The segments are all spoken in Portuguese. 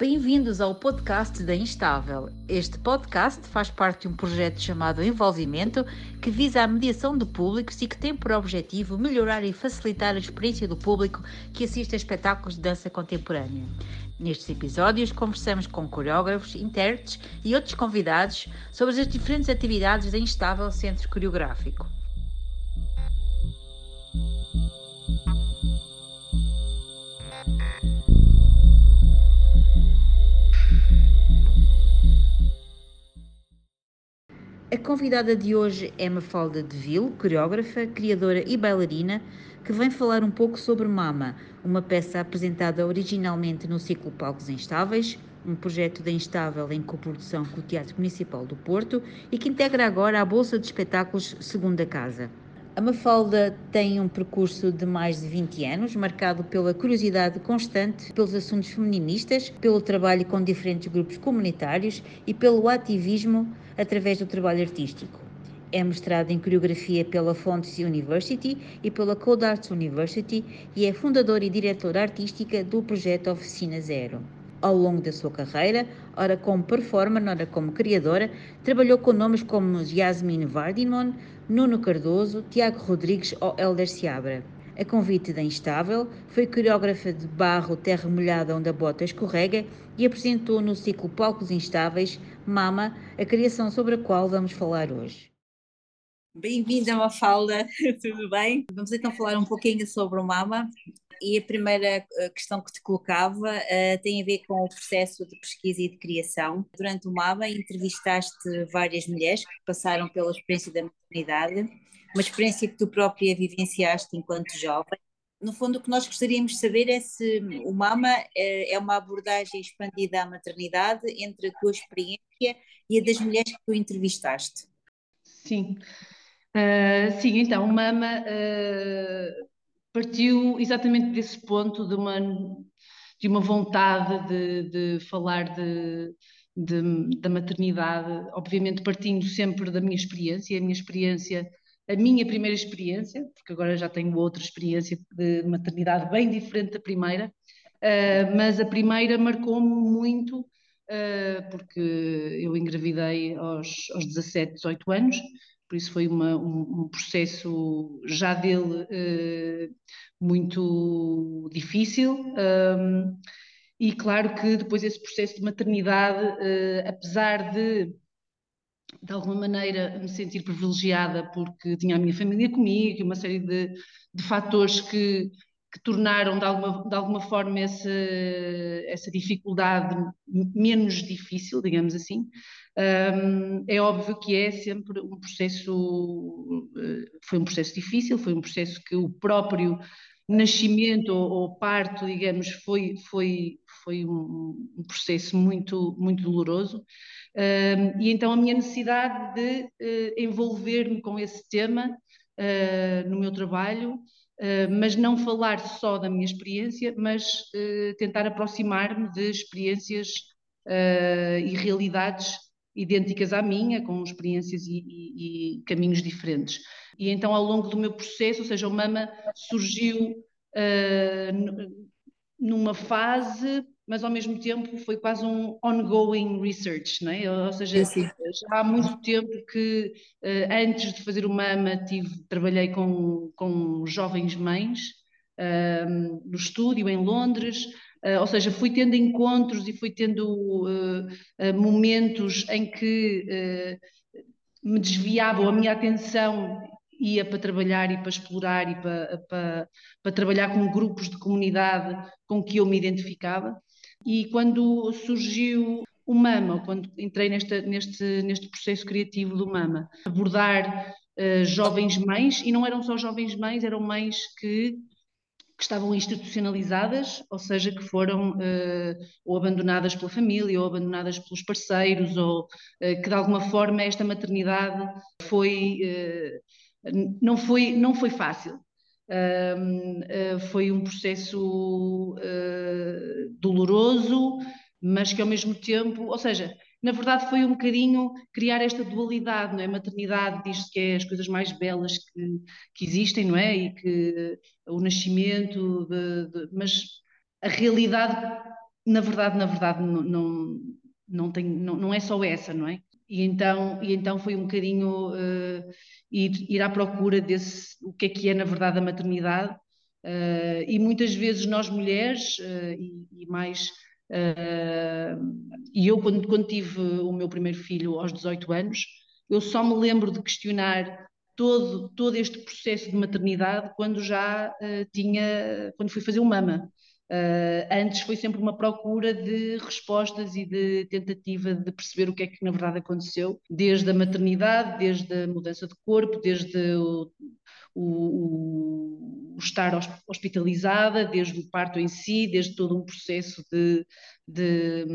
Bem-vindos ao podcast da Instável. Este podcast faz parte de um projeto chamado Envolvimento, que visa a mediação de públicos e que tem por objetivo melhorar e facilitar a experiência do público que assiste a espetáculos de dança contemporânea. Nestes episódios, conversamos com coreógrafos, intérpretes e outros convidados sobre as diferentes atividades da Instável Centro Coreográfico. Convidada de hoje é Mafalda Deville, coreógrafa, criadora e bailarina, que vem falar um pouco sobre Mama, uma peça apresentada originalmente no ciclo Palcos Instáveis, um projeto da Instável em coprodução com o Teatro Municipal do Porto e que integra agora a Bolsa de Espetáculos Segunda Casa. A Mafalda tem um percurso de mais de 20 anos, marcado pela curiosidade constante pelos assuntos feministas, pelo trabalho com diferentes grupos comunitários e pelo ativismo através do trabalho artístico. É mestrado em coreografia pela Fontes University e pela Code Arts University e é fundadora e diretora artística do projeto Oficina Zero. Ao longo da sua carreira, ora como performer, ora como criadora, trabalhou com nomes como Yasmin Vardimon, Nuno Cardoso, Tiago Rodrigues ou Helder Seabra. A convite da Instável, foi coreógrafa de barro Terra Molhada onde a bota escorrega e apresentou no ciclo Palcos Instáveis Mama, a criação sobre a qual vamos falar hoje. Bem-vinda, Mafalda, tudo bem? Vamos então falar um pouquinho sobre o Mama e a primeira eh, questão que te colocava uh, tem a ver com o processo de pesquisa e de criação. Durante o MABA entrevistaste várias mulheres que passaram pela experiência da maternidade, uma experiência que tu própria vivenciaste enquanto jovem. No fundo, o que nós gostaríamos de saber é se o MAMA é, é uma abordagem expandida à maternidade entre a tua experiência e a das mulheres que tu entrevistaste. Sim. Uh, sim, então, o MAMA uh, partiu exatamente desse ponto de uma, de uma vontade de, de falar de, de, da maternidade, obviamente partindo sempre da minha experiência, a minha experiência, a minha primeira experiência, porque agora já tenho outra experiência de maternidade bem diferente da primeira, uh, mas a primeira marcou-me muito, uh, porque eu engravidei aos, aos 17, 18 anos, por isso foi uma, um, um, processo já dele uh, muito difícil. Um, e claro que depois esse processo de maternidade, apesar de de alguma maneira me sentir privilegiada porque tinha a minha família comigo e uma série de, de fatores que, que tornaram de alguma, de alguma forma essa, essa dificuldade menos difícil, digamos assim, um, é óbvio que é sempre um processo, eh, foi um processo difícil, foi um processo que o próprio nascimento ou, ou parto, digamos, foi, foi, foi um, um processo muito, muito doloroso. E então a minha necessidade de uh, envolver-me com esse tema uh, no meu trabalho, uh, mas não falar só da minha experiência, mas tentar aproximar-me de experiências e realidades idênticas à minha, com experiências e, e, e, caminhos diferentes. E então, ao longo do meu processo, ou seja, o Mama surgiu uh, numa fase, mas ao mesmo tempo foi quase um ongoing research, não é? Ou seja, já há muito tempo que, uh, antes de fazer o Mama, tive, trabalhei com, com jovens mães uh, no estúdio em Londres, Uh, ou seja, fui tendo encontros e fui tendo uh, momentos em que me desviava, a minha atenção ia para trabalhar e para explorar e para, para, para trabalhar com grupos de comunidade com que eu me identificava. E quando surgiu o Mama, quando entrei nesta, neste, neste processo criativo do Mama, abordar jovens mães, e não eram só jovens mães, eram mães que que estavam institucionalizadas, ou seja, que foram uh, ou abandonadas pela família, ou abandonadas pelos parceiros, ou uh, que de alguma forma esta maternidade foi, uh, não, foi não foi fácil. foi um processo doloroso, mas que ao mesmo tempo, ou seja, na verdade foi um bocadinho criar esta dualidade, não é? Maternidade diz-se que é as coisas mais belas que, que existem, não é? E que o nascimento, de, de, mas a realidade na verdade, na verdade, não, não, não, tem, não, não é só essa, não é? E então, e então foi um bocadinho uh, ir, ir à procura desse, o que é que é na verdade a maternidade. Uh, e muitas vezes nós mulheres, uh, e, e, mais, e eu quando, quando tive o meu primeiro filho aos 18 anos, eu só me lembro de questionar todo, todo este processo de maternidade quando já tinha, quando fui fazer o mama. Uh, antes foi sempre uma procura de respostas e de tentativa de perceber o que é que na verdade aconteceu, desde a maternidade, desde a mudança de corpo, desde o, o, o estar hospitalizada, desde o parto em si, desde todo um processo de, de,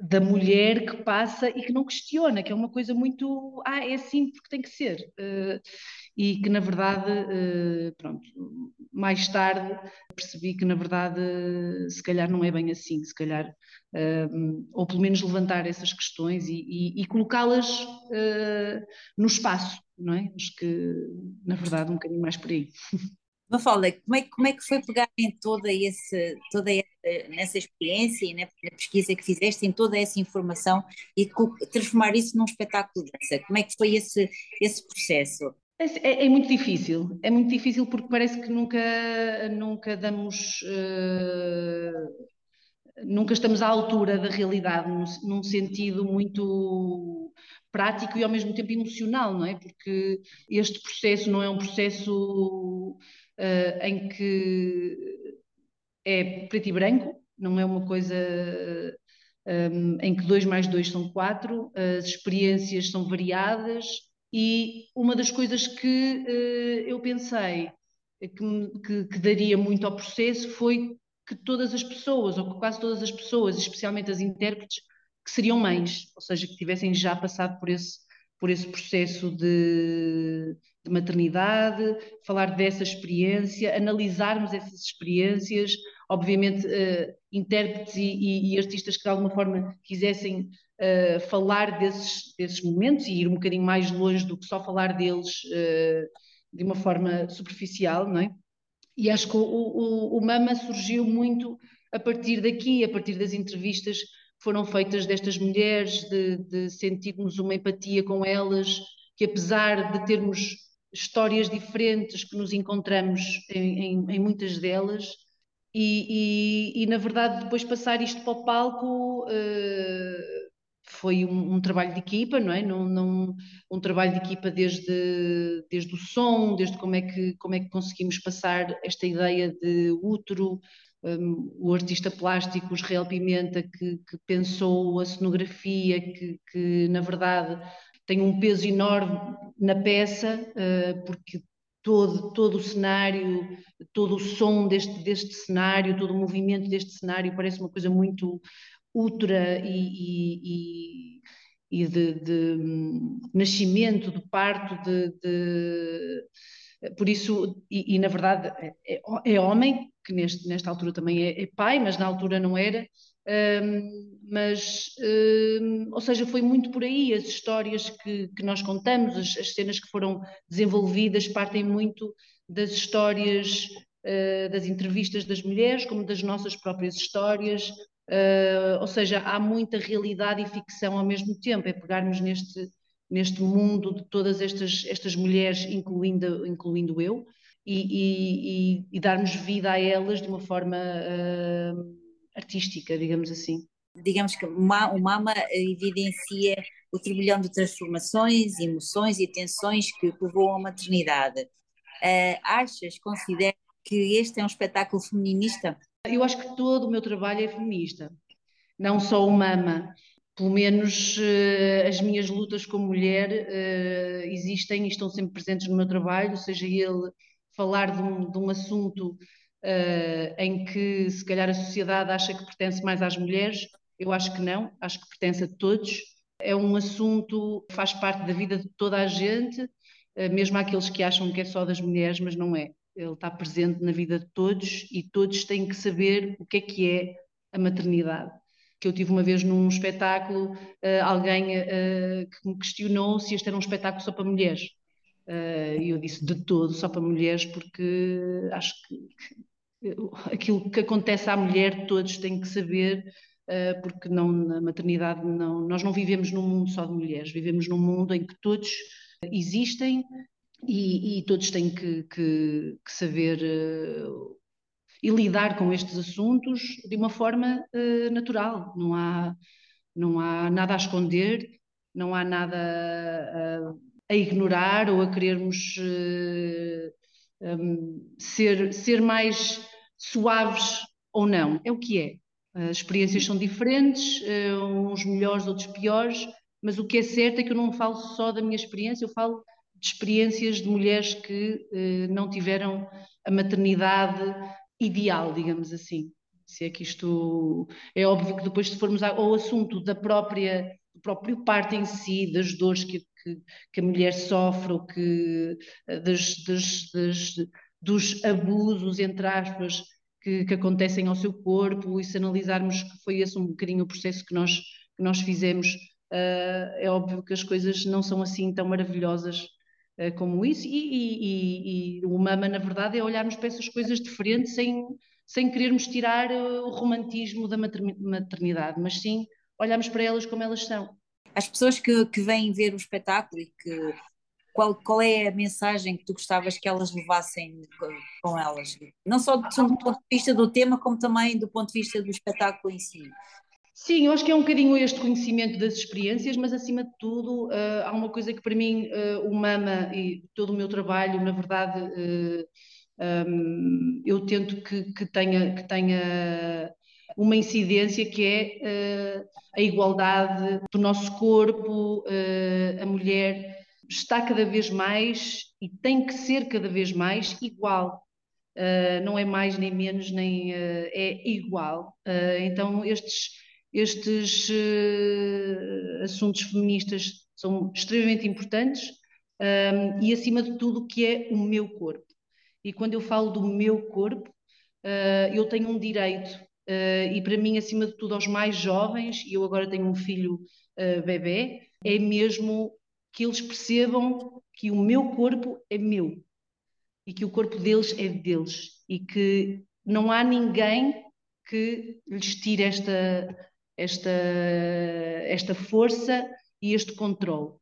da mulher que passa e que não questiona, que é uma coisa muito, ah, é assim porque tem que ser. Uh, e que na verdade, uh, pronto, mais tarde percebi que na verdade se calhar não é bem assim, se calhar, uh, ou pelo menos levantar essas questões e, e, e colocá-las uh, no espaço, não é? Acho que na verdade um bocadinho mais por aí. Mafalda, como é, como é que foi pegar em toda, esse, toda essa, nessa experiência e na, na, pesquisa que fizeste, em toda essa informação e transformar isso num espetáculo de dança? Como é que foi esse, esse processo? É, é, é, muito difícil, é muito difícil porque parece que nunca, nunca damos, uh, nunca estamos à altura da realidade, num, num, sentido muito prático e ao mesmo tempo emocional, não é? Porque este processo não é um processo uh, em que é preto e branco, não é uma coisa um, em que dois mais dois são quatro, as experiências são variadas e uma das coisas que uh, eu pensei que, que, que, daria muito ao processo foi que todas as pessoas, ou que quase todas as pessoas, especialmente as intérpretes, que seriam mães, ou seja, que tivessem já passado por esse, por esse processo de, de maternidade, falar dessa experiência, analisarmos essas experiências, obviamente uh, intérpretes e, e, e, artistas que de alguma forma quisessem uh, falar desses, desses momentos e ir um bocadinho mais longe do que só falar deles uh, de uma forma superficial, não é? E acho que o, o, o Mama surgiu muito a partir daqui, a partir das entrevistas que foram feitas destas mulheres, de, de sentirmos uma empatia com elas, que apesar de termos histórias diferentes que nos encontramos em, em, em muitas delas, e, e, e, na verdade depois passar isto para o palco uh, foi um, um, trabalho de equipa, não é? Não, não, um trabalho de equipa desde, desde o som, desde como é, que, como é que conseguimos passar esta ideia de útero, um, o artista plástico Israel Pimenta que, que pensou a cenografia, que, que, na verdade tem um peso enorme na peça, uh, porque todo, todo o cenário, todo o som deste, deste cenário, todo o movimento deste cenário parece uma coisa muito útera e, e, e de, de, hum, nascimento, de parto, de, de por isso, e, e, na verdade é, é, homem, que neste, nesta altura também é, é pai, mas na altura não era, um, mas, um, ou seja, foi muito por aí, as histórias que, que nós contamos, as, as, cenas que foram desenvolvidas partem muito das histórias, uh, das entrevistas das mulheres, como das nossas próprias histórias, uh, ou seja, há muita realidade e ficção ao mesmo tempo, é pegarmos neste neste mundo de todas estas, estas mulheres, incluindo, incluindo eu, e, e, e darmos vida a elas de uma forma uh, artística, digamos assim. Digamos que o Mama evidencia o turbilhão de transformações, emoções e tensões que levou à maternidade. Uh, achas, consideras que este é um espetáculo feminista? Eu acho que todo o meu trabalho é feminista, não só o Mama pelo menos uh, as minhas lutas como mulher uh, existem e estão sempre presentes no meu trabalho, seja ele falar de um, de um assunto uh, em que se calhar a sociedade acha que pertence mais às mulheres, eu acho que não, acho que pertence a todos. É um assunto que faz parte da vida de toda a gente, mesmo aqueles que acham que é só das mulheres, mas não é. Ele está presente na vida de todos e todos têm que saber o que é que é a maternidade que eu tive uma vez num espetáculo, uh, alguém uh, que me questionou se este era um espetáculo só para mulheres. Uh, e eu disse de todo só para mulheres, porque acho que, aquilo que acontece à mulher, todos têm que saber, porque não, na maternidade não, nós não vivemos num mundo só de mulheres, vivemos num mundo em que todos existem e, e todos têm que, que, que saber uh, e lidar com estes assuntos de uma forma uh, natural. Não há, não há nada a esconder, não há nada a, a ignorar ou a querermos uh, um, ser, ser mais suaves ou não. É o que é. As experiências são diferentes, uns melhores, outros piores, mas o que é certo é que eu não falo só da minha experiência, eu falo de experiências de mulheres que uh, não tiveram a maternidade ideal, digamos assim. Se é que isto é óbvio que depois se formos ao assunto da própria do próprio parto em si, das dores que, que, que a mulher sofre, ou que eh, das, das, das, dos abusos, entre aspas, que, que, acontecem ao seu corpo, e se analisarmos que foi esse um bocadinho o processo que nós, que nós fizemos, uh, é óbvio que as coisas não são assim tão maravilhosas como isso, e, e, e, e, o mama, na verdade, é olharmos para essas coisas de frente sem, sem querermos tirar o romantismo da maternidade, mas sim olharmos para elas como elas são. As pessoas que, que vêm ver o espetáculo e que qual, qual é a mensagem que tu gostavas que elas levassem com elas? Não só do, do ponto de vista do tema, como também do ponto de vista do espetáculo em si. Sim, eu acho que é um bocadinho este conhecimento das experiências, mas acima de tudo uh, há uma coisa que para mim uh, o Mama e todo o meu trabalho, na verdade, uh, eh, um, eu tento que, que, tenha, que tenha uma incidência que é a igualdade do nosso corpo, a mulher está cada vez mais e tem que ser cada vez mais igual. Não é mais nem menos, nem é igual. então, estes, estes assuntos feministas são extremamente importantes um, e, acima de tudo, o que é o meu corpo. E quando eu falo do meu corpo, eu tenho um direito Uh, e para mim, acima de tudo, aos mais jovens, e eu agora tenho um filho uh, bebê, é mesmo que eles percebam que o meu corpo é meu e que o corpo deles é deles e que não há ninguém que lhes tire esta, esta, esta força e este controle.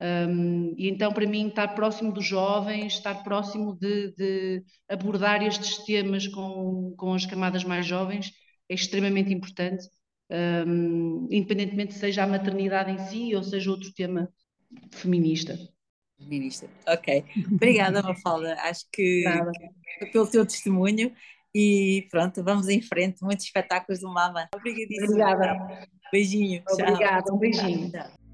Um, e então, para mim, estar próximo dos jovens, estar próximo de, de abordar estes temas com, com as camadas mais jovens, é extremamente importante, um, independentemente seja a maternidade em si ou seja outro tema feminista. Feminista, ok. Obrigada, Mafalda. Acho que, que pelo teu testemunho e pronto, vamos em frente. Muitos espetáculos do Mama. Obrigadíssima. Obrigada. Beijinho. Obrigada, um beijinho. Tchau.